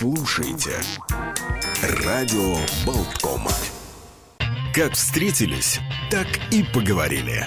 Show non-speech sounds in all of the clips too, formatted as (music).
слушаете. Радио Болткома. Как встретились, так и поговорили.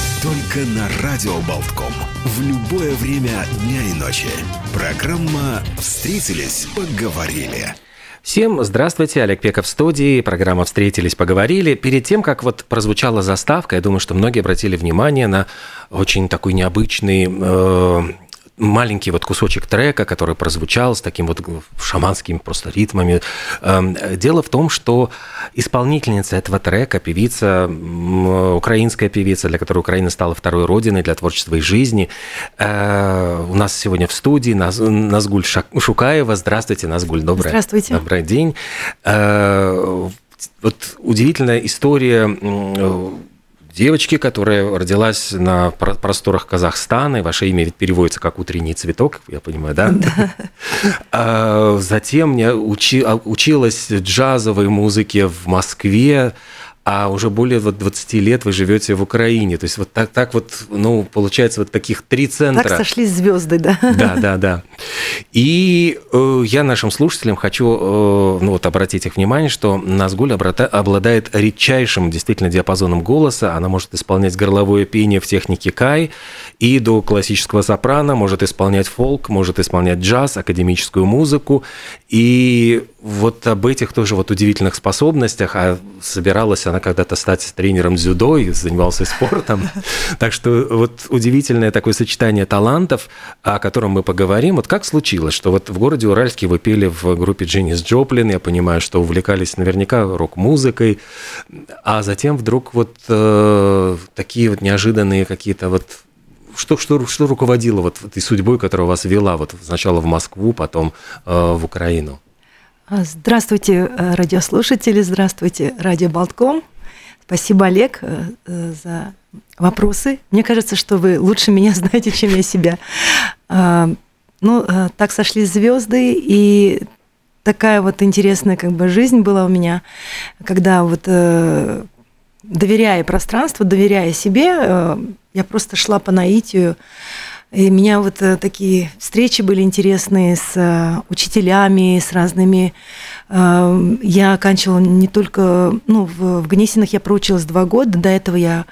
Только на Радио Болтком. В любое время дня и ночи. Программа «Встретились, поговорили». Всем здравствуйте, Олег Пеков в студии, программа «Встретились, поговорили». Перед тем, как вот прозвучала заставка, я думаю, что многие обратили внимание на очень такой необычный э, маленький вот кусочек трека, который прозвучал с таким вот шаманскими просто ритмами. Эм, Дело в том, что исполнительница этого трека, певица, украинская певица, для которой Украина стала второй родиной для творчества и жизни, э, у нас сегодня в студии Наз- Назгуль Шукаева. Здравствуйте, Назгуль, доброе. Здравствуйте. Добрый день. Э, Вот удивительная история девочки, которая родилась на про- просторах Казахстана, и ваше имя ведь переводится как «утренний цветок», я понимаю, да? (laughs) А Затем я учи- а, училась джазовой музыке в Москве, а уже более вот 20 лет вы живете в Украине. То есть вот так, так вот, ну, получается, вот таких три центра. Так сошлись звезды, да. Да, да, да. И э, я нашим слушателям хочу э, ну, вот, обратить их внимание, что Назгуль обладает редчайшим действительно диапазоном голоса. Она может исполнять горловое пение в технике кай и до классического сопрано, может исполнять фолк, может исполнять джаз, академическую музыку. И вот об этих тоже вот удивительных способностях, а собиралась она когда-то стать тренером дзюдо и занимался спортом. (laughs) Так что вот удивительное такое сочетание талантов, о котором мы поговорим. Вот как случилось, что вот в городе Уральске вы пели в группе Дженнис Джоплин, я понимаю, что увлекались наверняка рок-музыкой, а затем вдруг вот э, такие вот неожиданные какие-то вот что, что, что руководило вот этой судьбой, которая вас вела вот сначала в Москву, потом э, в Украину? А, Здравствуйте, э, радиослушатели, здравствуйте, радио Болтком. Спасибо, Олег, э, э, за вопросы. Мне кажется, что вы лучше меня (laughs) знаете, чем я себя. А, Ну, так сошли звезды, и такая вот интересная как бы жизнь была у меня, когда вот доверяя пространству, доверяя себе, я просто шла по наитию. И у меня вот э, такие встречи были интересные с э, учителями, с разными. Э, Я оканчивала не только, ну, в, в Гнесинах я проучилась два года, до этого я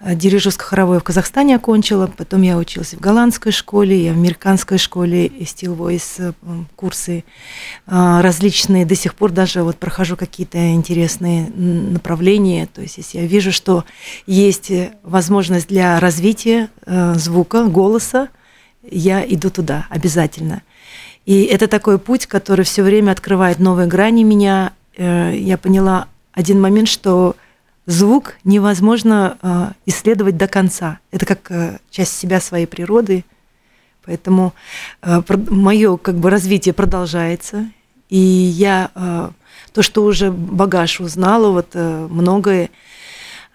дирижерско-хоровое в Казахстане окончила, потом я училась в голландской школе, я в американской школе, Steel Voice э, курсы э, различные, до сих пор даже вот прохожу какие-то интересные направления, то есть если я вижу, что есть э, возможность для развития э, звука, голоса, я иду туда обязательно. И это такой путь, который все время открывает новые грани меня. Э, Я поняла один момент, что звук невозможно э, исследовать до конца. Это как э, часть себя, своей природы. Поэтому мое как бы развитие продолжается. И я э, то, что уже багаж узнала, вот э, многое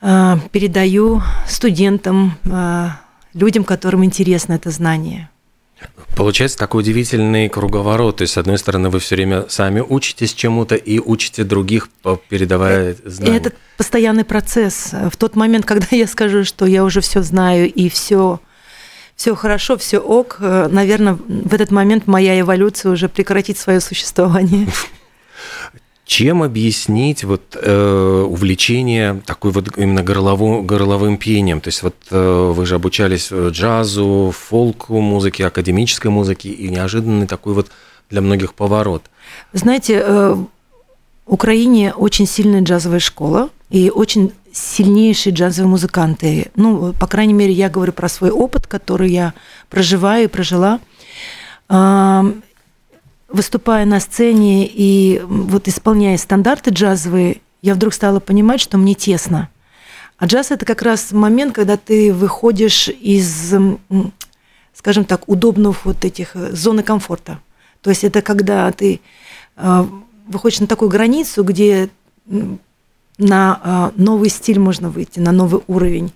э, передаю студентам, э, людям, которым интересно это знание. Получается такой удивительный круговорот. То есть, с одной стороны, вы все время сами учитесь чему-то и учите других, передавая И знания. это постоянный процесс. В тот момент, когда я скажу, что я уже все знаю и все все хорошо, все ок, наверное, в этот момент моя эволюция уже прекратит свое существование. (laughs) Чем объяснить вот э, увлечение такой вот именно горловым, горловым пением? То есть вот э, вы же обучались э, джазу, фолку, музыке, академической музыке, и неожиданный такой вот для многих поворот. Знаете, э, в Украине очень сильная джазовая школа и очень сильнейшие джазовые музыканты. Ну, по крайней мере, я говорю про свой опыт, который я проживаю и прожила. Выступая на сцене и вот исполняя стандарты джазовые, я вдруг стала понимать, что мне тесно. А джаз это как раз момент, когда ты выходишь из, скажем так, удобных вот этих э, зоны комфорта. То есть это когда ты э, выходишь на такую границу, где на э, новый стиль можно выйти, на новый уровень.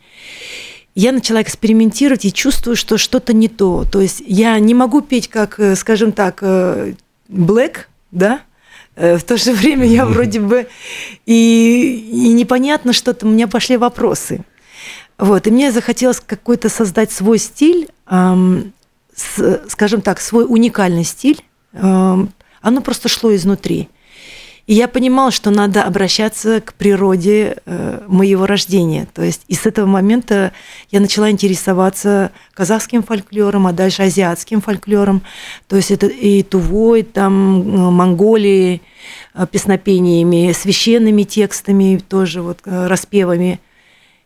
Я начала экспериментировать и чувствую, что что-то не то. То есть я не могу петь как, скажем так, Black, да, Э, в то же время я вроде бы и, и непонятно что-то, у меня пошли вопросы. Вот, и мне захотелось какой-то создать свой стиль, эм, с, скажем так, свой уникальный стиль. Эм, оно просто шло изнутри. И я понимала, что надо обращаться к природе э, моего рождения. То есть и с этого момента я начала интересоваться казахским фольклором, а дальше азиатским фольклором. То есть это и Тувой, там, э, Монголии, э, песнопениями, священными текстами, тоже вот распевами.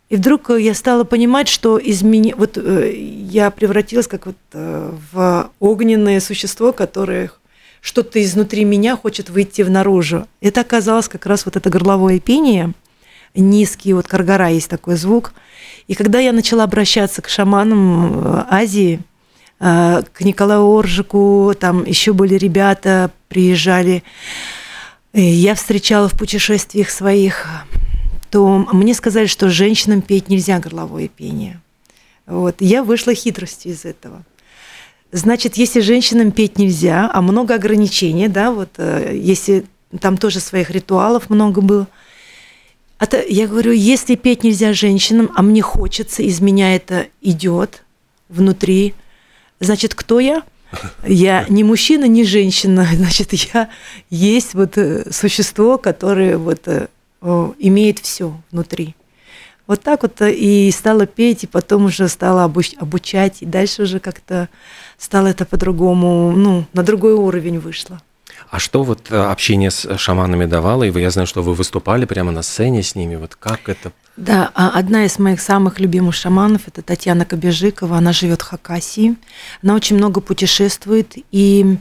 И вдруг я стала понимать, что измени... вот я превратилась как вот в огненное существо, которое что-то изнутри меня хочет выйти в наружу. Это оказалось как раз вот это горловое пение, низкий, вот каргара есть такой звук. И когда я начала обращаться к шаманам э, Азии, э, к Николаю Оржику, там еще были ребята, приезжали, я встречала в путешествиях своих, то мне сказали, что женщинам петь нельзя горловое пение. Вот. Я вышла хитростью из этого. Значит, если женщинам петь нельзя, а много ограничений, да, вот э, если там тоже своих ритуалов много было. Это, я говорю, если петь нельзя женщинам, а мне хочется, из меня это идет внутри, значит, кто я? Я не мужчина, не женщина, (laughs) значит, я есть вот э, существо, которое вот э, имеет все внутри. Вот так вот и стала петь, и потом уже стала обучать, и дальше уже как-то стало это по-другому, ну, на другой уровень вышло. А что вот э, общение с шаманами давало? И вы, я знаю, что вы выступали прямо на сцене с ними. Вот как это? Да, а одна из моих самых любимых шаманов это Татьяна Кобежикова. Она живет в Хакасии. Она очень много путешествует и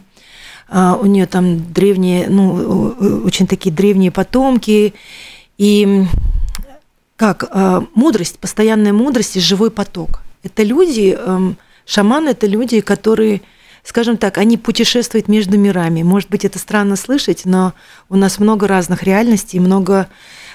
а, у нее там древние, ну, очень такие древние потомки. И как а, мудрость, постоянная мудрость и живой поток. Это люди, эм, Шаманы – это люди, которые, скажем так, они путешествуют между мирами. Может быть, это странно слышать, но у нас много разных реальностей, много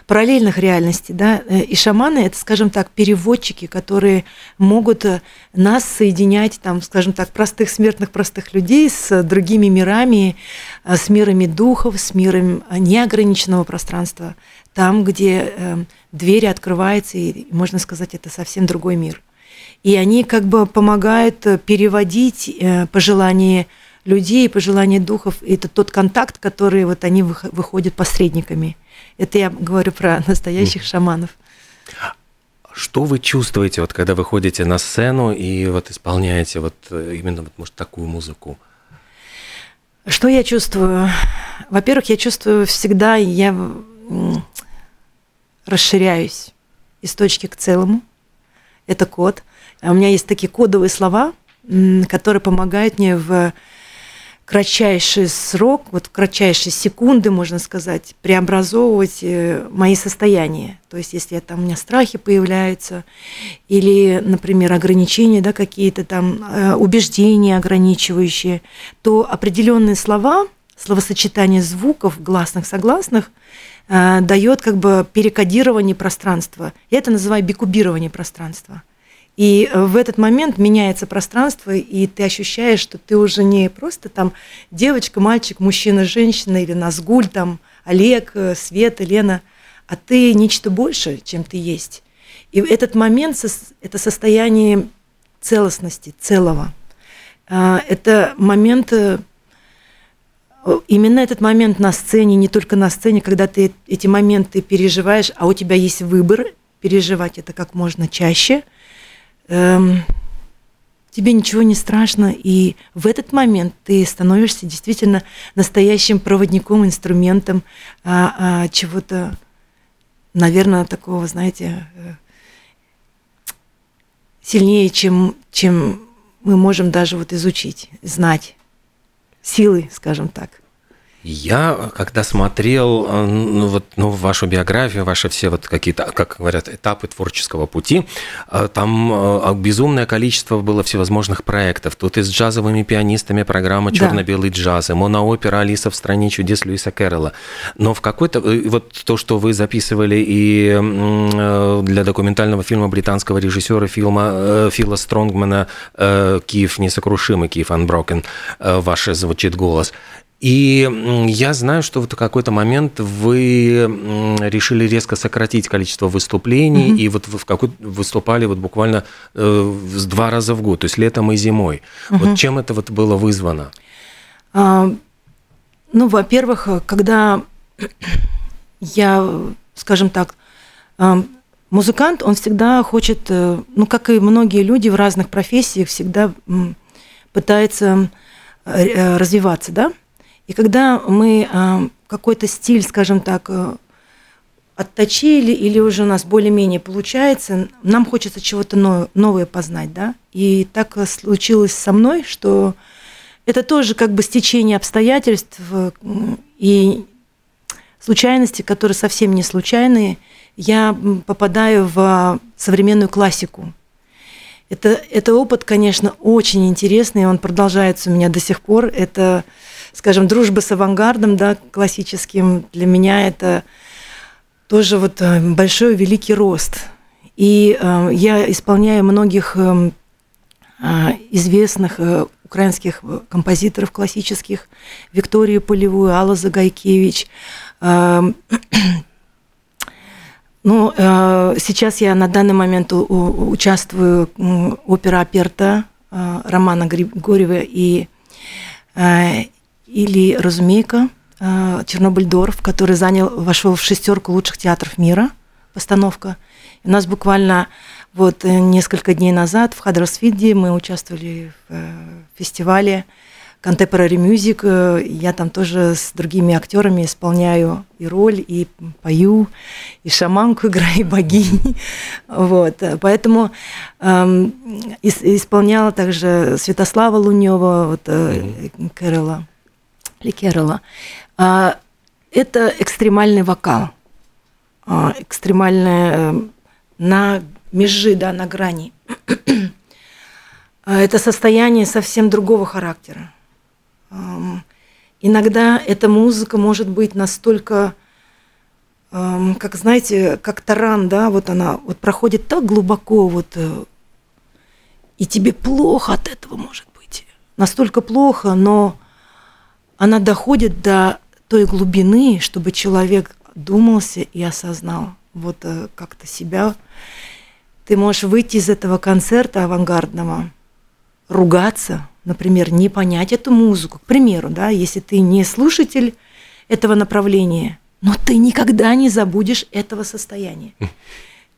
параллельных реальностей, да, и шаманы это, скажем так, переводчики, которые могут э, нас соединять, там, скажем так, простых смертных, простых людей с другими мирами, э, с мирами духов, с миром неограниченного пространства, там, где э, двери открываются, и можно сказать, это совсем другой мир. И они как бы помогают э, переводить э, пожелания людей, пожелания духов. И это тот контакт, который вот они выходят посредниками. Это я говорю про (laughs) настоящих шаманов. Что вы чувствуете, вот, когда вы ходите на сцену и вот исполняете вот э, именно, вот, может, такую музыку? Что я чувствую? Во-первых, я чувствую всегда, я расширяюсь из точки к целому. Это код – а у меня есть такие кодовые слова, которые помогают мне в кратчайший срок, вот в кратчайшие секунды, можно сказать, преобразовывать э, мои состояния. То есть, если там у меня страхи появляются, или, например, ограничения, да, какие-то там э, убеждения ограничивающие, то определенные слова, словосочетание звуков, гласных, согласных, э, дает как бы перекодирование пространства. Я это называю бикубирование пространства. И э, в этот момент меняется пространство, и ты ощущаешь, что ты уже не просто там девочка, мальчик, мужчина, женщина или Назгуль, там Олег, э, Света, Лена, а ты нечто большее, чем ты есть. И этот момент – это состояние целостности, целого. А, это момент, э, именно этот момент на сцене, не только на сцене, когда ты эти моменты переживаешь, а у тебя есть выбор переживать это как можно чаще – Эм, тебе ничего не страшно, и в этот момент ты становишься действительно настоящим проводником, инструментом а, а, чего-то, наверное, такого, знаете, э, сильнее, чем, чем мы можем даже вот изучить, знать силы, скажем так. Я, когда смотрел э, ну, вот, ну, вашу биографию, ваши все вот какие-то, как говорят, этапы творческого пути, э, там э, безумное количество было всевозможных проектов. Тут и с джазовыми пианистами программа «Черно-белый джаз», и моноопера «Алиса в стране чудес» Льюиса Кэрролла. Но в какой-то... Вот то, что вы записывали и для документального фильма британского режиссера фильма Фила Стронгмана «Киев несокрушимый», «Киев Unbroken», ваш звучит голос. И я знаю, что вот в какой-то момент вы решили резко сократить количество выступлений, mm-hmm. и вот в какой выступали вот буквально э, два раза в год, то есть летом и зимой. Mm-hmm. Вот чем это вот было вызвано? А, ну, во-первых, когда я, скажем так, а, музыкант, он всегда хочет, э, ну, как и многие люди в разных профессиях, всегда пытается э, развиваться, да? И когда мы а, какой-то стиль, скажем так, э, отточили или уже у нас более-менее получается, нам хочется чего-то новое познать, да. И так случилось со мной, что это тоже как бы стечение обстоятельств и случайности, которые совсем не случайные. Я попадаю в современную классику. Это, это опыт, конечно, очень интересный, он продолжается у меня до сих пор. Это скажем, дружба с авангардом, да, классическим, для меня это тоже вот э, большой великий рост. И э, я исполняю многих э, э известных э, украинских композиторов классических, Викторию Полевую, Алла Загайкевич. Э, (clears throat) ну, э, сейчас я на данный момент у, у, участвую в опера «Аперта» э, Романа Григорьева и э, или «Разумейка», э, Чернобыль Дорф, который занял, вошел в шестерку лучших театров мира, постановка. У нас буквально вот э, несколько дней назад в Хадерсфиде мы участвовали в э, фестивале Contemporary Music. Я там тоже с другими актерами исполняю и роль, и пою, и шаманку (laughs) играю, и богини. (laughs) Вот. Поэтому эм, исполняла также Святослава Лунева, вот, э, Кэрола. Ли а, это экстремальный вокал, а, экстремальная э, на межи, да, на грани. А, это состояние совсем другого характера. Иногда эта музыка может быть настолько, как знаете, как таран, да, вот она вот проходит так глубоко, вот, э, и тебе плохо от этого может быть. Настолько плохо, но она доходит до той глубины, чтобы человек думался и осознал вот э, как-то себя. Ты можешь выйти из этого концерта авангардного, ругаться, например, не понять эту музыку. К примеру, да, если ты не слушатель этого направления, но ты никогда не забудешь этого состояния.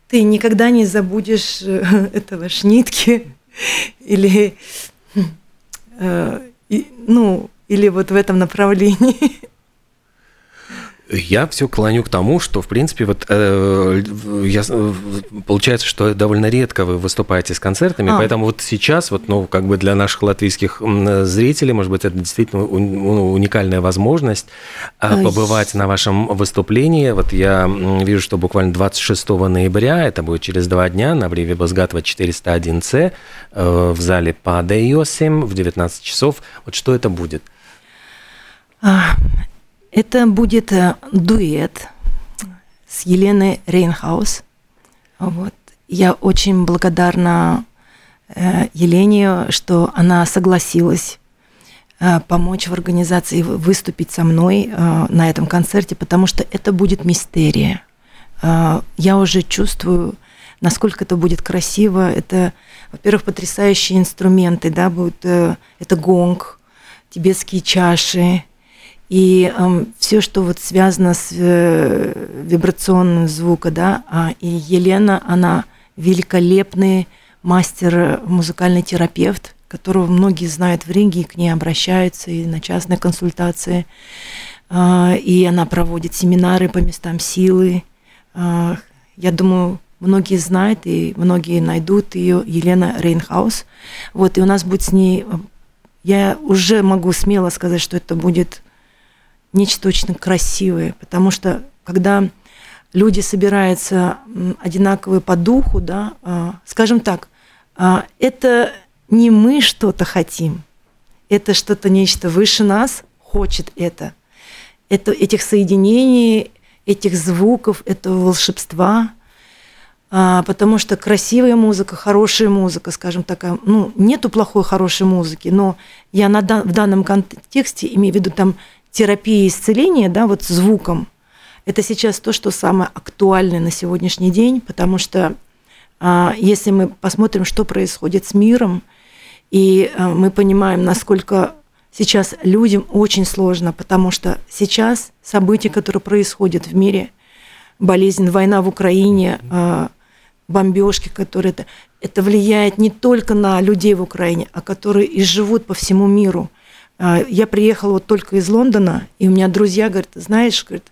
Ты никогда не забудешь э, (laughs) этого шнитки (laughs) или, э, ну, или вот в этом направлении? Я все клоню к тому, что, в принципе, вот э, я, получается, что довольно редко вы выступаете с концертами, а. поэтому вот сейчас, вот, ну, как бы для наших латвийских зрителей, может быть, это действительно ну, уникальная возможность э, побывать на вашем выступлении. Вот я вижу, что буквально 26 ноября, это будет через два дня, на Бриве Базгатова 401С, э, в зале Падеосим в 19 часов. Вот что это будет? А, это будет э, дуэт с Еленой Рейнхаус. Вот. Я очень благодарна э, Елене, что она согласилась э, помочь в организации, выступить со мной на этом концерте, потому что это будет мистерия. Я уже чувствую, насколько это будет красиво. Это, во-первых, потрясающие инструменты, да, будут, это гонг, тибетские чаши, и э, все, что вот связано с э, вибрационным звуком, да, а, и Елена, она великолепный мастер, музыкальный терапевт, которого многие знают в ринге, и к ней обращаются и на частные консультации. А, и она проводит семинары по местам силы. А, я думаю, многие знают и многие найдут ее, Елена Рейнхаус. Вот, и у нас будет с ней... Я уже могу смело сказать, что это будет нечто очень красивое, потому что когда люди собираются одинаковые по духу, да, а, скажем так, это не мы что-то хотим, это что-то нечто выше нас хочет это. это этих соединений, этих звуков, этого волшебства, а, потому что красивая музыка, хорошая музыка, скажем такая, ну, нету плохой хорошей музыки, но я на, в данном контексте имею в виду там терапия исцеления, да, вот звуком, это сейчас то, что самое актуальное на сегодняшний день, потому что а, если мы посмотрим, что происходит с миром, и а, мы понимаем, насколько сейчас людям очень сложно, потому что сейчас события, которые происходят в мире, болезнь, война в Украине, а, бомбежки, которые это, это влияет не только на людей в Украине, а которые и живут по всему миру. А, я приехала вот только из Лондона, и у меня друзья говорят, знаешь, говорит,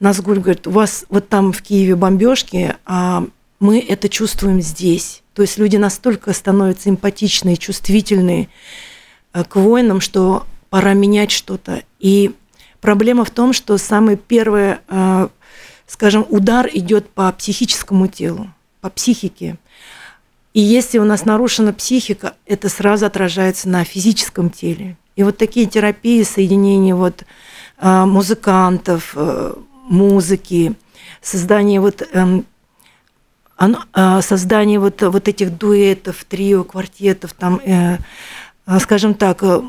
Назгуль говорит, у вас вот там в Киеве бомбежки, а мы это чувствуем здесь. То есть люди настолько становятся эмпатичные, чувствительные э, к воинам, что пора менять что-то. И проблема в том, что самый первый, э, скажем, удар идет по психическому телу, по психике. И если у нас нарушена психика, это сразу отражается на физическом теле. И вот такие терапии, соединение вот э, музыкантов, музыки, создание вот эм, оно, а, создание вот, вот этих дуэтов, трио, квартетов, там, э, а, скажем так, э,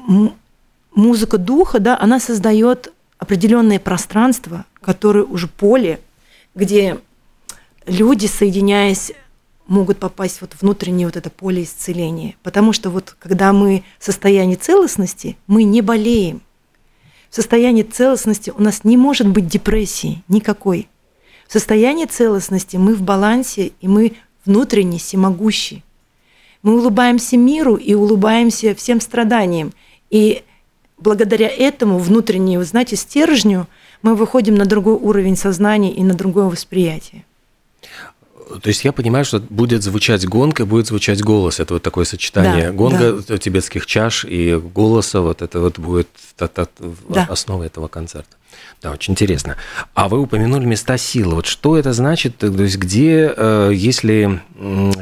музыка духа, да, она создает определенное пространство, которое уже поле, где люди, соединяясь, могут попасть вот внутреннее вот это поле исцеления. Потому что вот когда мы в состоянии целостности, мы не болеем. В состоянии целостности у нас не может быть депрессии никакой. В состоянии целостности мы в балансе, и мы внутренне всемогущи. Мы улыбаемся миру и улыбаемся всем страданиям. И благодаря этому внутреннему, знаете, стержню мы выходим на другой уровень сознания и на другое восприятие. То есть я понимаю, что будет звучать гонка, будет звучать голос. Это вот такое сочетание да, гонга да. тибетских чаш и голоса. Вот это вот будет да. основа этого концерта. Да, очень интересно. А вы упомянули места силы. Вот что это значит? То есть где, э, если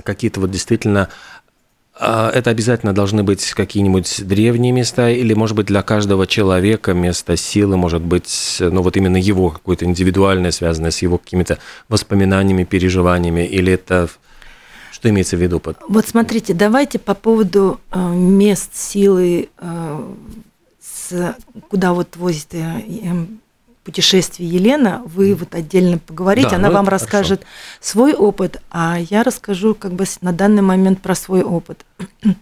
какие-то вот действительно это обязательно должны быть какие-нибудь древние места, или, может быть, для каждого человека место силы может быть, ну, вот именно его какое-то индивидуальное, связанное с его какими-то воспоминаниями, переживаниями, или это что имеется в виду? Вот смотрите, давайте по поводу э, мест силы, э, куда вот возит э, путешествий Елена, вы вот отдельно поговорите, да, она ну, вам хорошо. расскажет свой опыт, а я расскажу как бы на данный момент про свой опыт. (clears throat)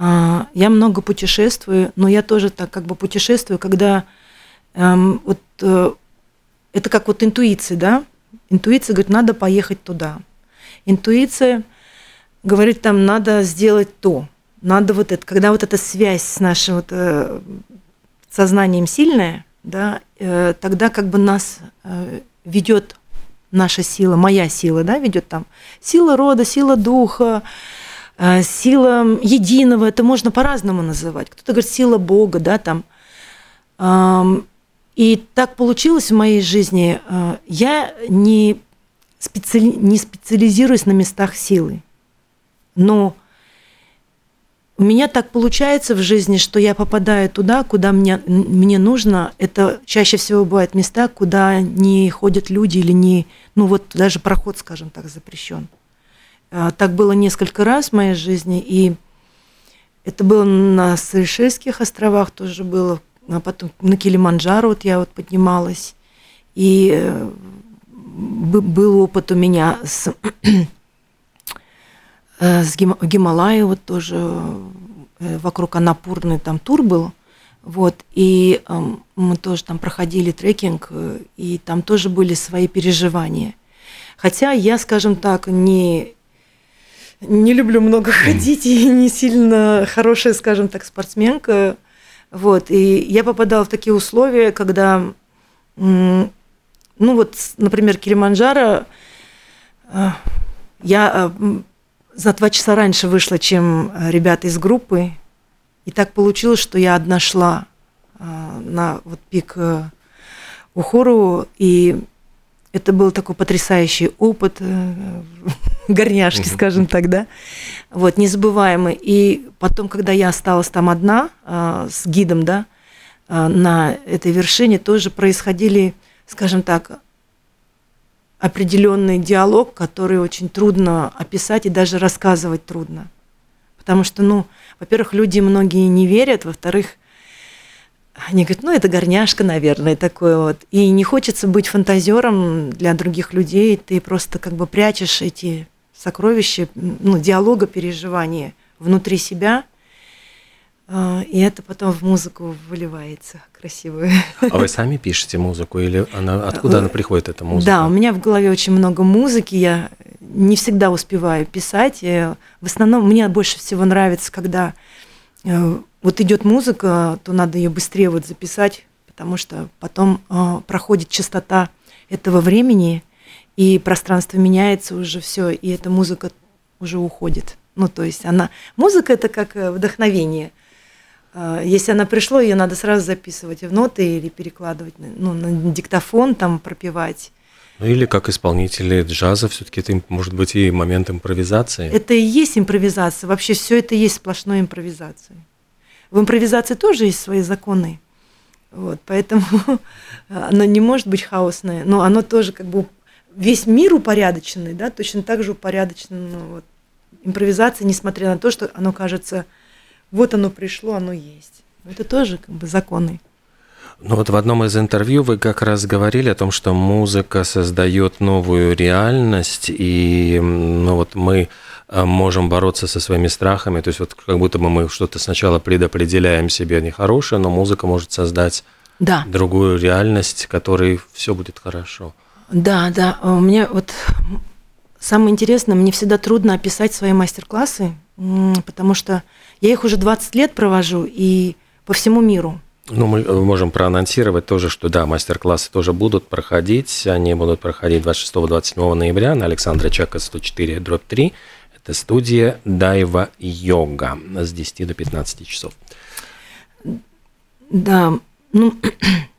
А, я много путешествую, но я тоже так как бы путешествую, когда эм, вот э, это как вот интуиция, да? Интуиция говорит, надо поехать туда. Интуиция говорит, там надо сделать то, надо вот это. Когда вот эта связь с нашим вот, э, сознанием сильная, да, э, тогда как бы нас э, ведет наша сила, моя сила, да, ведет там сила рода, сила духа, э, сила единого, это можно по-разному называть. Кто-то говорит сила Бога, да, там. И так получилось в моей жизни. Я не, специали... не специализируюсь на местах силы, но у меня так получается в жизни, что я попадаю туда, куда мне, мне нужно. Это чаще всего бывают места, куда не ходят люди или не, ну вот даже проход, скажем так, запрещен. А, так было несколько раз в моей жизни, и это было на Сейшельских островах тоже было, а потом на Килиманджаро вот я вот поднималась, и э, был опыт у меня с с Гим, Гималая вот тоже э, вокруг Анапурны там тур был, вот, и э, мы тоже там проходили трекинг, э, и там тоже были свои переживания. Хотя я, скажем так, не, не люблю много ходить и не сильно хорошая, скажем так, спортсменка. Вот, и я попадала в такие условия, когда, ну вот, например, Килиманджаро, я за два часа раньше вышла, чем а, ребята из группы, и так получилось, что я одна шла а, на вот пик э, Ухору, и это был такой потрясающий опыт э, (laughs) горняшки, скажем так, да, вот, незабываемый. И потом, когда я осталась там одна с гидом, да, на этой вершине тоже происходили, скажем так, определенный диалог, который очень трудно описать и даже рассказывать трудно. Потому что, ну, во-первых, люди многие не верят, во-вторых, они говорят, ну, это горняшка, наверное, такое вот. И не хочется быть фантазером для других людей, ты просто как бы прячешь эти сокровища, ну, диалога, переживания внутри себя, и это потом в музыку выливается красивую. А вы сами пишете музыку или она, откуда она приходит, эта музыка? Да, у меня в голове очень много музыки, я не всегда успеваю писать. и В основном мне больше всего нравится, когда э, вот идет музыка, то надо ее быстрее вот записать, потому что потом э, проходит частота этого времени, и пространство меняется уже все, и эта музыка уже уходит. Ну, то есть она... Музыка – это как э, вдохновение. Э, Если она пришла, ее надо сразу записывать в ноты или перекладывать на- ну, на диктофон, там пропевать. Ну или как исполнители джаза, все-таки это может быть и момент импровизации. Это и есть импровизация. Вообще все это и есть сплошной импровизацией. В импровизации тоже есть свои законы. Вот, поэтому (laughs) оно не может быть хаосное, но оно тоже как бы весь мир упорядоченный, да, точно так же упорядочен ну, вот, импровизация, несмотря на то, что оно кажется, вот оно пришло, оно есть. Это тоже как бы законы. Ну вот в одном из интервью вы как раз говорили о том, что музыка создает новую реальность, и ну вот мы э, можем бороться со своими страхами, то есть вот как будто бы мы что-то сначала предопределяем себе нехорошее, но музыка может создать Да. другую реальность, в которой все будет хорошо. Да, да. У меня вот самое интересное, мне всегда трудно описать свои мастер-классы, потому что я их уже 20 лет провожу и по всему миру. Ну, мы э, можем проанонсировать тоже, что да, мастер-классы тоже будут проходить. Они будут проходить 26-27 ноября на Александра Чака 104, дробь 3. Это студия Дайва Йога с 10 до 15 часов. Да, ну,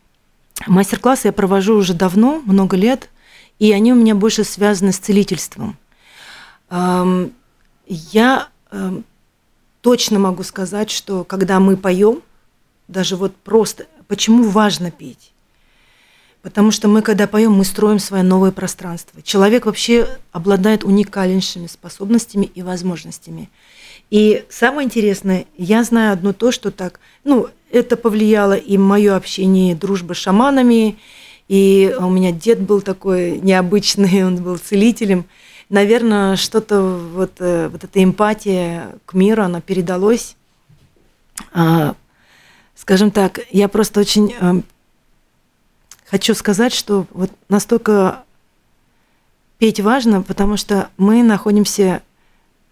(clears throat) мастер-классы я провожу уже давно, много лет, и они у меня больше связаны с целительством. Я точно могу сказать, что когда мы поем, даже вот просто, почему важно петь? Потому что мы, когда поем, мы строим свое новое пространство. Человек вообще обладает уникальнейшими способностями и возможностями. И самое интересное, я знаю одно то, что так, ну, это повлияло и мое общение, дружба с шаманами, и у меня дед был такой необычный, (laughs) он был целителем. Наверное, что-то вот, э, вот эта эмпатия к миру, она передалась. А, Скажем так, я просто очень э, хочу сказать, что вот настолько петь важно, потому что мы находимся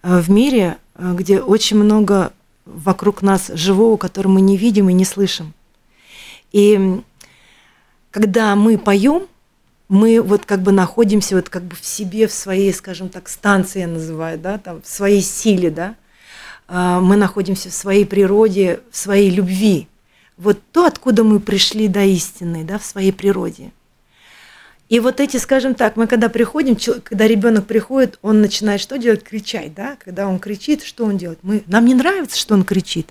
э, в мире, где очень много вокруг нас живого, которого мы не видим и не слышим. И когда мы поем, мы вот как бы находимся вот как бы в себе, в своей, скажем так, станции я называю, да, там, в своей силе, да, А, мы находимся в своей природе, в своей любви. Вот то, откуда мы пришли до истины, да, в своей природе. И вот эти, скажем так, мы когда приходим, когда ребенок приходит, он начинает что делать? Кричать, да? Когда он кричит, что он делает? Мы, нам не нравится, что он кричит,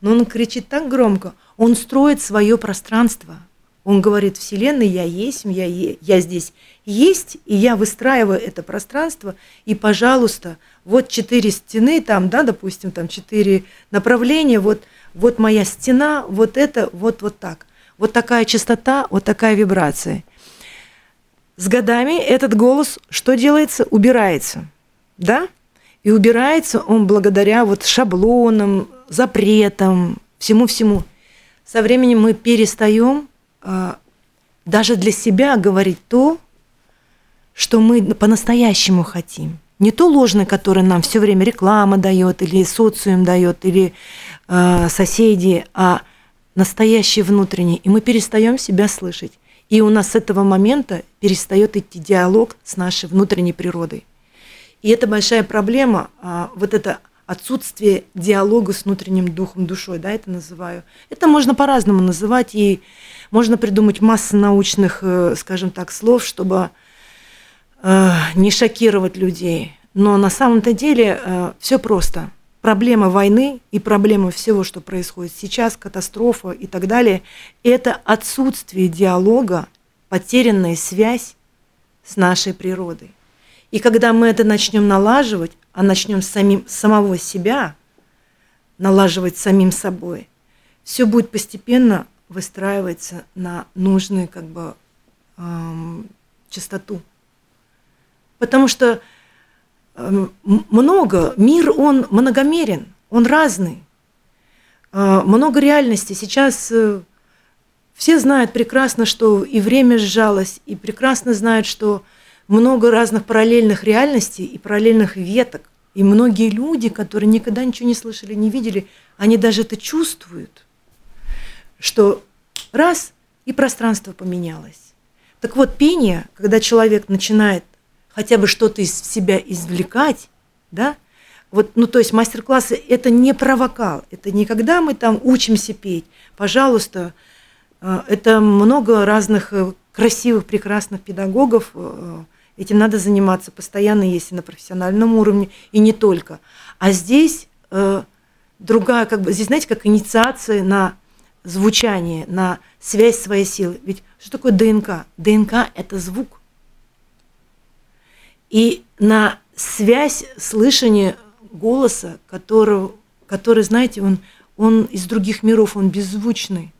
но он кричит так громко, он строит свое пространство. Он говорит, Вселенная, я есть, я, я здесь есть, и я выстраиваю это пространство, и, пожалуйста, вот четыре стены, там, да, допустим, там четыре направления, вот, вот моя стена, вот это, вот, вот так. Вот такая частота, вот такая вибрация. С годами этот голос что делается? Убирается, да? И убирается он благодаря вот шаблонам, запретам, всему-всему. Со временем мы перестаем даже для себя говорить то, что мы по-настоящему хотим. Не то ложное, которое нам все время реклама дает, или социум дает, или э, соседи, а настоящее внутреннее. И мы перестаем себя слышать. И у нас с этого момента перестает идти диалог с нашей внутренней природой. И это большая проблема, а, вот это отсутствие диалога с внутренним духом, душой, да, это называю. Это можно по-разному называть, и можно придумать массу научных, э, скажем так, слов, чтобы э, не шокировать людей. Но на самом-то деле э, все просто. Проблема войны и проблема всего, что происходит сейчас, катастрофа и так далее, это отсутствие диалога, потерянная связь с нашей природой. И когда мы это начнем налаживать, а начнем самим, самого себя налаживать самим собой, все будет постепенно выстраиваться на нужную как бы эм, частоту. Потому что эм, много, мир, он многомерен, он разный. Э, много реальности. Сейчас э, все знают прекрасно, что и время сжалось, и прекрасно знают, что много разных параллельных реальностей и параллельных веток. И многие люди, которые никогда ничего не слышали, не видели, они даже это чувствуют, что раз и пространство поменялось. Так вот, пение, когда человек начинает хотя бы что-то из себя извлекать, да, вот, ну, то есть мастер-классы – это не про вокал, это не когда мы там учимся петь. Пожалуйста, э, это много разных э, красивых, прекрасных педагогов, э, Этим надо заниматься постоянно, если на профессиональном уровне, и не только. А здесь э, другая, как бы, здесь, знаете, как инициация на звучание, на связь своей силы. Ведь что такое ДНК? ДНК – это звук. И на связь слышания голоса, который, который знаете, он, он из других миров, он беззвучный.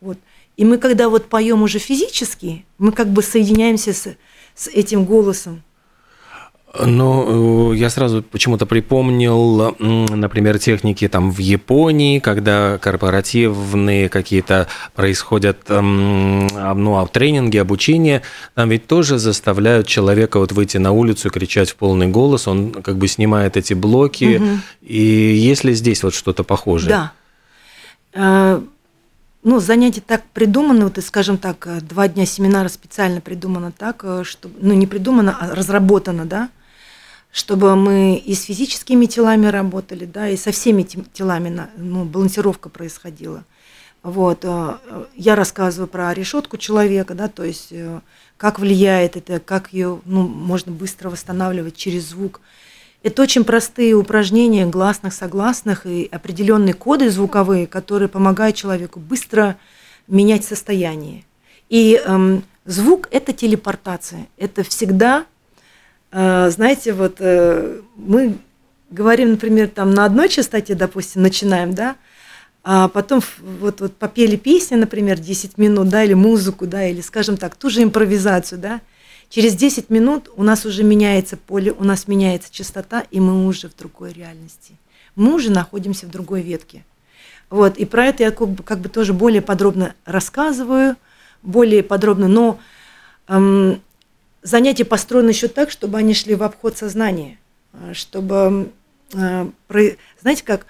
Вот. И мы, когда вот поем уже физически, мы как бы соединяемся с, с этим голосом? Ну, я сразу почему-то припомнил, например, техники там в Японии, когда корпоративные какие-то происходят ну, а тренинги, обучение, там ведь тоже заставляют человека вот выйти на улицу и кричать в полный голос, он как бы снимает эти блоки. Угу. И есть ли здесь вот что-то похожее? Да. Ну, занятие так придумано, вот, скажем так, э, два дня семинара специально придумано так, э, чтобы, ну, не придумано, а разработано, да, чтобы мы и с физическими телами работали, да, и со всеми телами, ну, балансировка происходила. Вот, э, я рассказываю про решетку человека, да, то есть как влияет это, как ее, ну, можно быстро восстанавливать через звук – это очень простые упражнения гласных, согласных и определенные коды звуковые, которые помогают человеку быстро менять состояние. И эм, звук – это телепортация. Это всегда, э, знаете, вот э, мы говорим, например, там на одной частоте, допустим, начинаем, да, а потом вот, вот попели песни, например, 10 минут, да, или музыку, да, или, скажем так, ту же импровизацию, да – Через 10 минут у нас уже меняется поле, у нас меняется частота, и мы уже в другой реальности. Мы уже находимся в другой ветке. Вот, и про это я как бы, как бы тоже более подробно рассказываю, более подробно, но эм, занятия построены еще так, чтобы они шли в обход сознания, э, чтобы, э, про, знаете, как,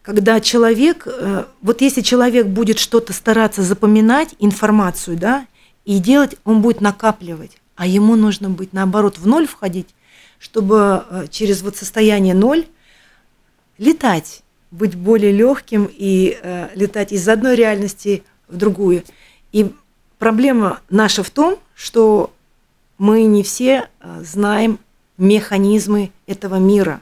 когда человек, э, вот если человек будет что-то стараться запоминать, информацию, да, и делать, он будет накапливать а ему нужно быть наоборот в ноль входить, чтобы э, через вот состояние ноль летать, быть более легким и э, летать из одной реальности в другую. И проблема наша в том, что мы не все э, знаем механизмы этого мира,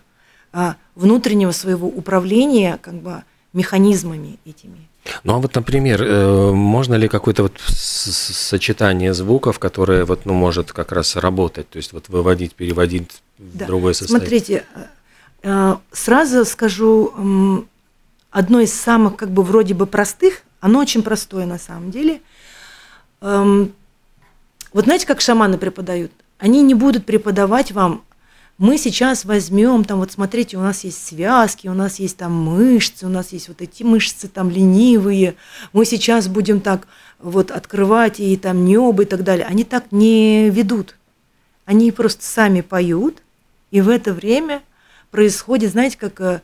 э, внутреннего своего управления как бы механизмами этими. Ну а вот, например, э, можно ли какое-то вот сочетание звуков, которое вот, ну, может как раз работать, то есть вот выводить, переводить да. в другое состояние? Смотрите, э, э, сразу скажу, одно из самых как бы вроде бы простых, оно очень простое на самом деле. Эм, вот знаете, как шаманы преподают? Они не будут преподавать вам мы сейчас возьмем, там вот смотрите, у нас есть связки, у нас есть там мышцы, у нас есть вот эти мышцы там ленивые, мы сейчас будем так вот открывать и там небо и так далее. Они так не ведут. они просто сами поют, и в это время происходит, знаете, как э,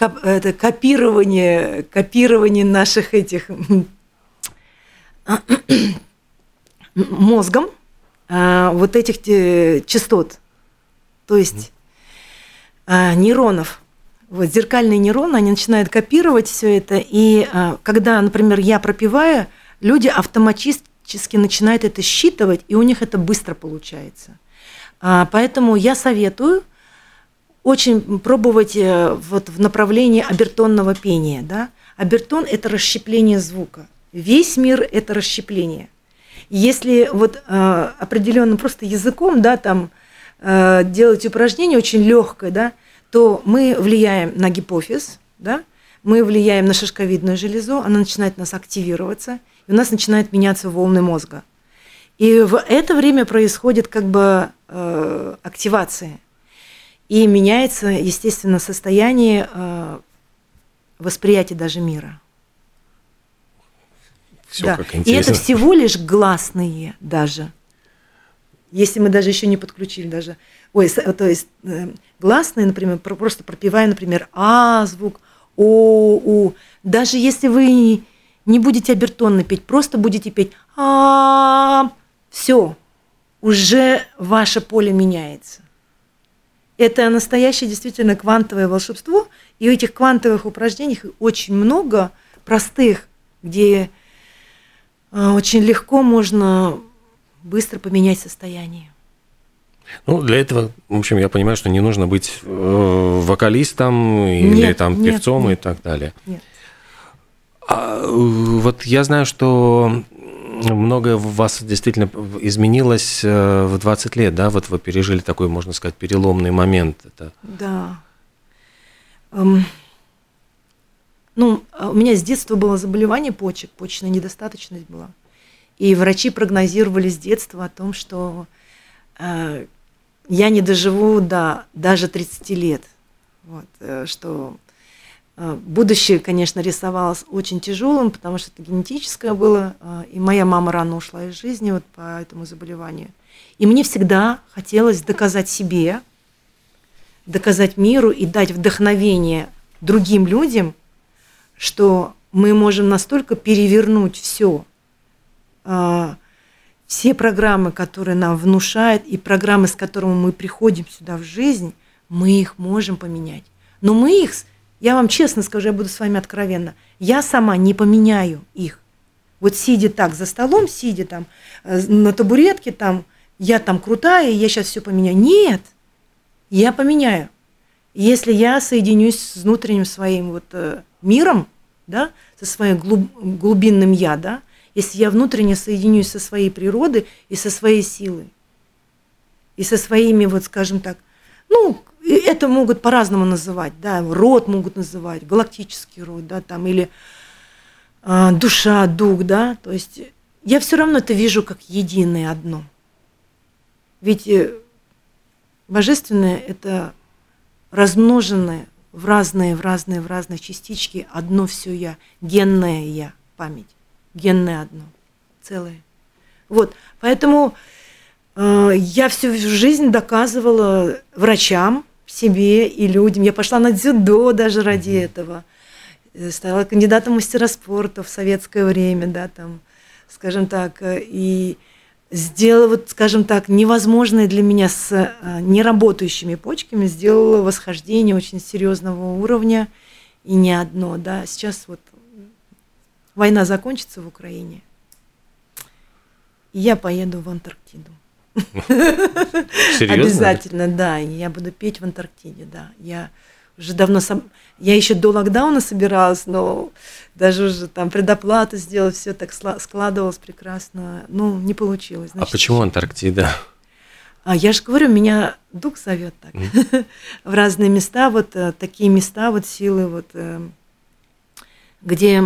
это копирование, копирование наших этих (coughs) мозгом а, вот этих частот, то есть а, нейронов. Вот зеркальные нейроны, они начинают копировать все это, и а, когда, например, я пропиваю, люди автоматически начинают это считывать, и у них это быстро получается. А, Поэтому я советую очень пробовать э, вот в направлении обертонного пения. Да? Обертон – это расщепление звука. Весь мир – это расщепление. Если вот определенным просто языком, да, там э, делать упражнение очень легкое, да, то мы влияем на гипофиз, да, мы влияем на шишковидную железу, она начинает нас активироваться, и у нас начинают меняться волны мозга. И в это время происходит как бы э, активация. И меняется, естественно, состояние э, восприятия даже мира. Все Да. И это всего лишь гласные даже. Если мы даже еще не подключили даже. Ой, то есть э, гласные, например, про- просто пропивая, например, А звук, О, У. Даже если вы не будете обертонно петь, просто будете петь А, все, уже ваше поле меняется. Это настоящее действительно квантовое волшебство. И в этих квантовых упражнениях очень много простых, где а, очень легко можно быстро поменять состояние. Ну, для этого, в общем, я понимаю, что не нужно быть э, вокалистом или Нет, там нет, певцом и нет. так далее. Нет. А, э, вот я знаю, что многое в вас действительно изменилось э, в 20 лет, да? Вот вы пережили такой, можно сказать, переломный момент. Это Да. Эм, ну, а у меня с детства было заболевание почек, почечная недостаточность была. И врачи прогнозировали с детства о том, что э, я не доживу до даже 30 лет. Вот, э, что э, будущее, конечно, рисовалось очень тяжелым, потому что это генетическое было, э, и моя мама рано ушла из жизни вот по этому заболеванию. И мне всегда хотелось доказать себе, доказать миру и дать вдохновение другим людям, что мы можем настолько перевернуть все, все программы, которые нам внушают, и программы, с которыми мы приходим сюда в жизнь, мы их можем поменять. Но мы их, я вам честно скажу, я буду с вами откровенна, я сама не поменяю их. Вот сидя так за столом, сидя там э, на табуретке, там, я там крутая, я сейчас все поменяю. Нет, я поменяю. Если я соединюсь с внутренним своим вот э, миром, да, со своим глуб, глубинным я, да, если я внутренне соединюсь со своей природой и со своей силой, и со своими, вот скажем так, ну, это могут по-разному называть, да, род могут называть, галактический род, да, там, или а, душа, дух, да, то есть я все равно это вижу как единое одно. Ведь э, божественное – это размноженное в разные, в разные, в разные частички одно все я, генное я, память, генное одно, целое. Вот, поэтому э, я всю жизнь доказывала врачам, себе и людям. Я пошла на дзюдо даже ради этого. Э, Стала кандидатом мастера спорта в советское время, да, там, скажем так, э, и сделала, вот, скажем так, невозможное для меня с э, неработающими почками, сделала восхождение очень серьезного уровня, и не одно, да. Сейчас вот война закончится в Украине, и я поеду в Антарктиду. серьезно? Обязательно, да. Я буду петь в Антарктиде, да. Я уже давно сам... Я еще до локдауна собиралась, но даже уже там предоплату сделала, все так складывалось прекрасно. Ну, не получилось. А значит, почему Антарктида? а я же говорю, меня дух зовет так (laughs) в разные места, вот э, такие места, вот силы, вот э, где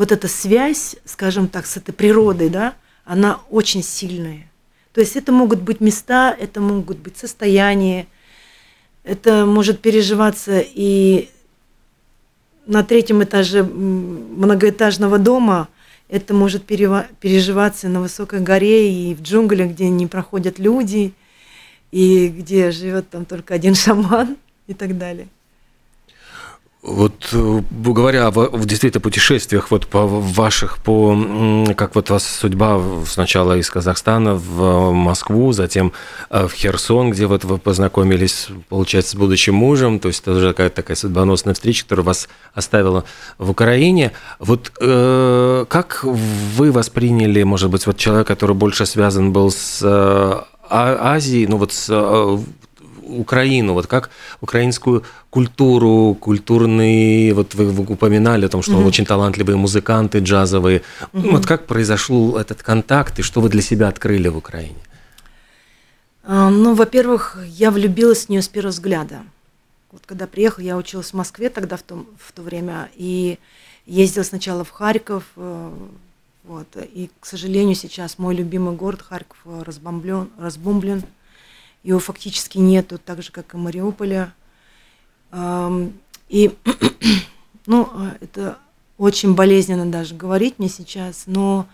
вот эта связь, скажем так, с этой природой, да, она очень сильная. То есть это могут быть места, это могут быть состояния, это может переживаться и на третьем этаже многоэтажного дома, это может переживаться на высокой горе и в джунглях, где не проходят люди, и где живет там только один (laughs) шаман и так далее. Вот э, говоря в- действительно путешествиях вот по ваших, по как вот вас судьба сначала из Казахстана в Москву, затем э, в Херсон, где вот вы познакомились, получается, с будущим мужем, то есть это уже какая-то такая судьбоносная встреча, которая вас оставила в Украине. Вот э, как вы восприняли, может быть, вот человек, который больше связан был с э, А- Азией, ну вот с э, Украину, вот как украинскую культуру, культурный, вот вы, вы упоминали о том, что Мгм. очень талантливые музыканты джазовые. Мгм. Вот как произошел этот контакт и что вы для себя открыли в Украине? А, Ну, во-первых, я влюбилась в нее с первого взгляда. Вот когда приехала, я училась в Москве тогда в, том, в то время, и ездила сначала в Харьков, э, вот, и, к сожалению, сейчас мой любимый город Харьков э, разбомблен, разбомблен, его фактически нету, так же, как и Мариуполя. И, (clears throat) ну, э, это очень болезненно даже говорить мне сейчас, но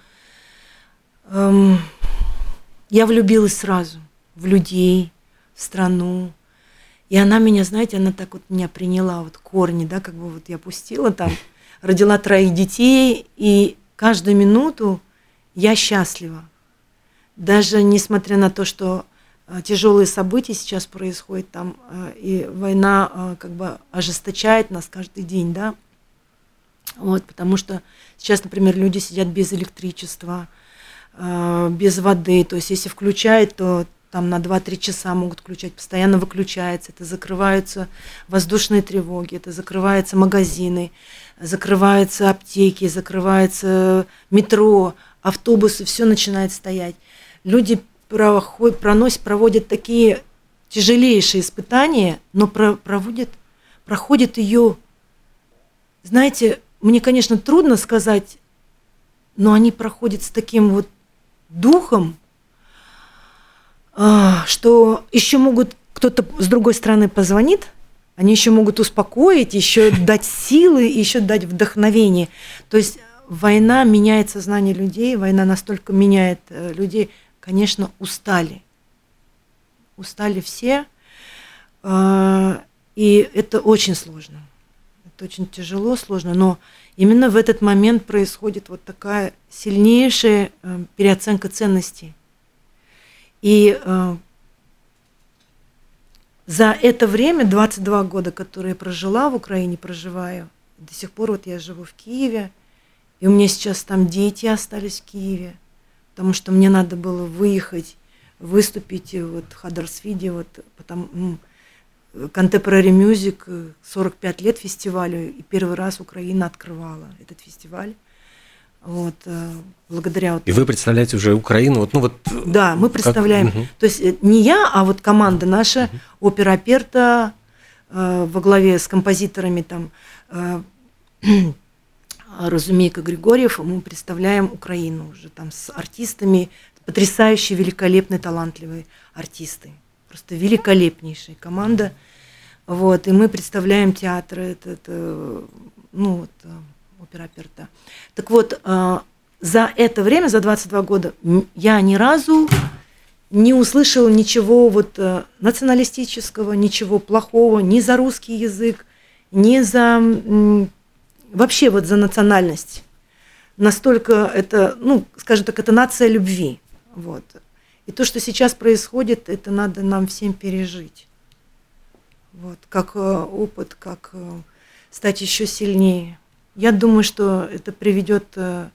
эм, я влюбилась сразу в людей, в страну. И она меня, знаете, она так вот меня приняла, вот корни, да, как бы вот я пустила там, (laughs) родила троих детей, и каждую минуту я счастлива. Даже несмотря на то, что тяжелые события сейчас происходят там, э, и война э, как бы ожесточает нас каждый день, да, вот, потому что сейчас, например, люди сидят без электричества, э, без воды, то есть если включает, то там на 2-3 часа могут включать, постоянно выключается, это закрываются воздушные тревоги, это закрываются магазины, закрываются аптеки, закрывается метро, автобусы, все начинает стоять. Люди проход- проводят такие тяжелейшие испытания, но про- проходят ее, знаете, мне, конечно, трудно сказать, но они проходят с таким вот духом, а, что еще могут кто-то с другой стороны позвонит, они еще могут успокоить, еще дать силы, еще дать вдохновение. То есть война меняет сознание людей, война настолько меняет э, людей, конечно, устали. Устали все, а, и это очень сложно. Это очень тяжело, сложно, но именно в этот момент происходит вот такая сильнейшая э, переоценка ценностей. И э, за это время, 22 года, которые я прожила в Украине, проживаю, до сих пор вот я живу в Киеве, и у меня сейчас там дети остались в Киеве, потому что мне надо было выехать, выступить э, вот в Хаддарсфиде, вот потом Contemporary Music, э, 45 лет фестивалю, и первый раз Украина открывала этот фестиваль. Вот, э, благодаря вот И вы представляете уже Украину, вот, ну вот... да, мы как- представляем. Мгм. То есть э, не я, а вот команда наша, опера Аперта э, во главе с композиторами там э, Разумейка Григорьев, мы представляем Украину уже там с артистами, потрясающие, великолепные, талантливые артисты. Просто великолепнейшая команда. Вот, и мы представляем театр, это, это, ну, вот, э, опера Аперта. Так вот, э, за это время, за 22 года, я ни разу не услышала ничего вот э, националистического, ничего плохого, ни за русский язык, ни за вообще вот за национальность. Настолько это, ну, скажем так, это нация любви. Вот. И то, что сейчас происходит, это надо нам всем пережить. Вот, как э, опыт, как э, стать еще сильнее. Я думаю, что это приведет э,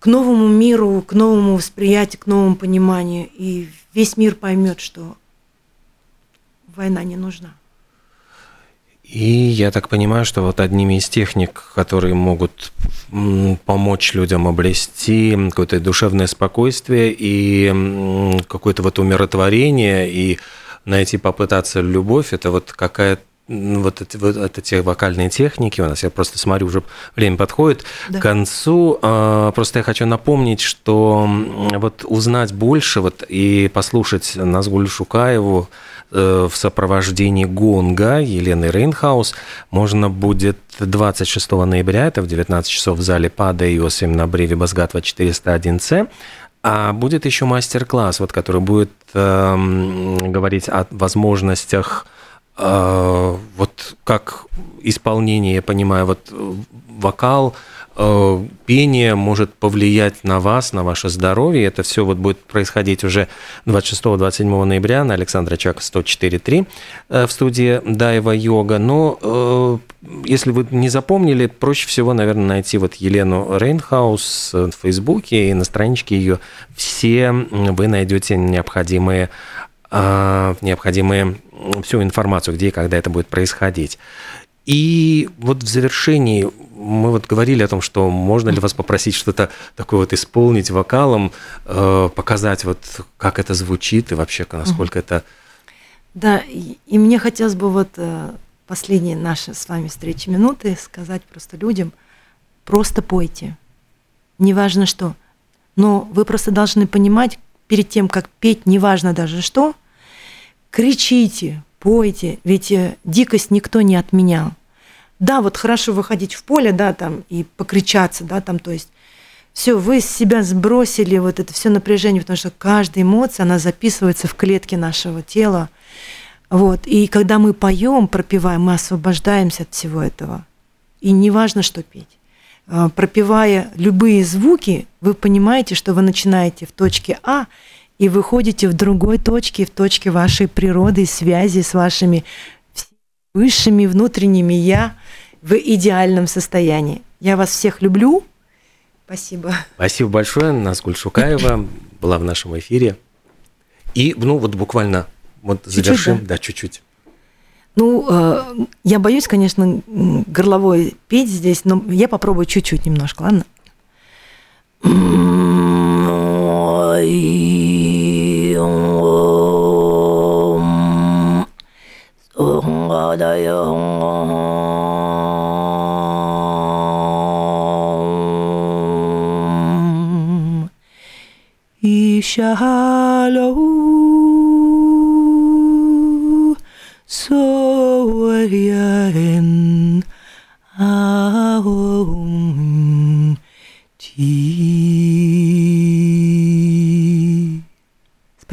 к новому миру, к новому восприятию, к новому пониманию. И весь мир поймет, что война не нужна. И я так понимаю, что вот одними из техник, которые могут помочь людям обрести какое-то душевное спокойствие и какое-то вот умиротворение, и найти, попытаться любовь, это вот какая вот эти, вот эти вокальные техники у нас, я просто смотрю, уже время подходит да. к концу. А, просто я хочу напомнить, что вот узнать больше вот и послушать Назгуль Шукаеву э, в сопровождении гонга Елены Рейнхаус можно будет 26 ноября, это в 19 часов в зале ПАДа Иосим на Бреве Базгатва 401С. А будет еще мастер-класс, вот, который будет э, говорить о возможностях э, вот как исполнение, я понимаю, вот вокал, Э, пение может повлиять на вас, на ваше здоровье. Это все вот будет происходить уже 26-27 ноября на Александра Чака 104.3 э, в студии Дайва Йога. Но э, если вы не запомнили, проще всего, наверное, найти вот Елену Рейнхаус в Фейсбуке и на страничке ее все вы найдете необходимые необходимые всю информацию, где и когда это будет происходить. И вот в завершении мы вот говорили о том, что можно ли вас попросить что-то такое вот исполнить вокалом, э, показать вот как это звучит и вообще насколько это... Да, и, и мне хотелось бы вот э, последние наши с вами встречи минуты сказать просто людям, просто пойте, неважно что, но вы просто должны понимать перед тем, как петь, неважно даже что, кричите, пойте, ведь э, дикость никто не отменял. Да, вот хорошо выходить в поле, да, там и покричаться, да, там, то есть все, вы с себя сбросили вот это все напряжение, потому что каждая эмоция, она записывается в клетке нашего тела. Вот. И когда мы поем, пропиваем, мы освобождаемся от всего этого. И неважно, что петь. А, пропивая любые звуки, вы понимаете, что вы начинаете в точке А и выходите в другой точке, в точке вашей природы связи с вашими высшими внутренними «я» в идеальном состоянии. Я вас всех люблю. Спасибо. Спасибо большое. Назгуль Шукаева была в нашем эфире. И, ну, вот буквально вот чуть-чуть, завершим. Да, да чуть-чуть. Ну, э, я боюсь, конечно, горловой петь здесь, но я попробую чуть-чуть немножко, ладно? shallow so in our own tea.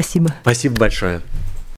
Спасибо. Спасибо большое.